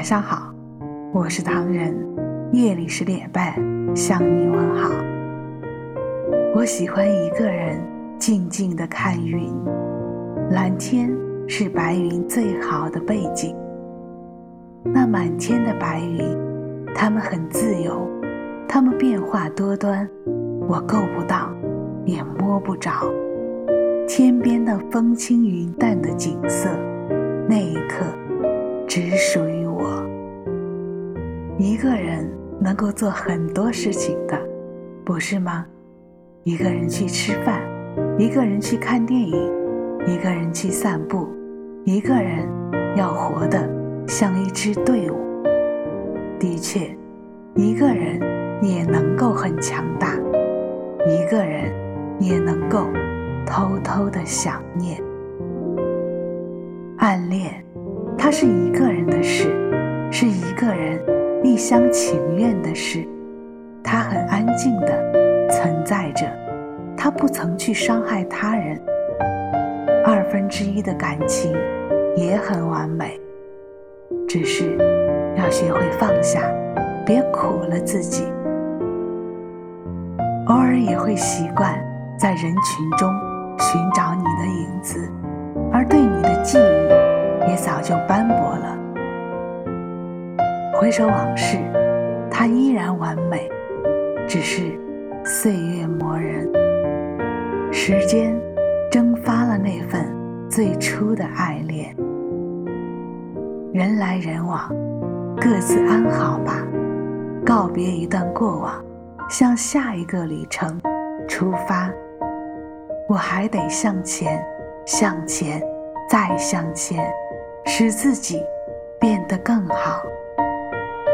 晚上好，我是唐人，夜里十点半向你问好。我喜欢一个人静静的看云，蓝天是白云最好的背景。那满天的白云，它们很自由，它们变化多端，我够不到，也摸不着。天边那风轻云淡的景色，那一刻只属于。我一个人能够做很多事情的，不是吗？一个人去吃饭，一个人去看电影，一个人去散步，一个人要活得像一支队伍。的确，一个人也能够很强大，一个人也能够偷偷的想念。暗恋，它是一个人的事，是一个人。一厢情愿的事，他很安静的存在着，他不曾去伤害他人。二分之一的感情也很完美，只是要学会放下，别苦了自己。偶尔也会习惯在人群中寻找你的影回首往事，它依然完美，只是岁月磨人。时间蒸发了那份最初的爱恋。人来人往，各自安好吧。告别一段过往，向下一个旅程出发。我还得向前，向前，再向前，使自己变得更好。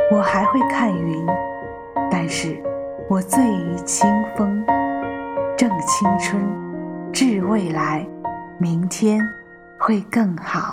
我还会看云，但是我醉于清风，正青春，致未来，明天会更好。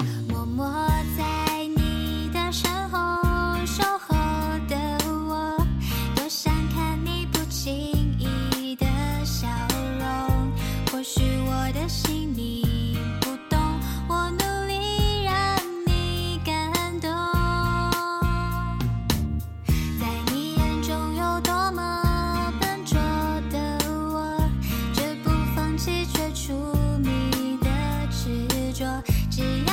说只要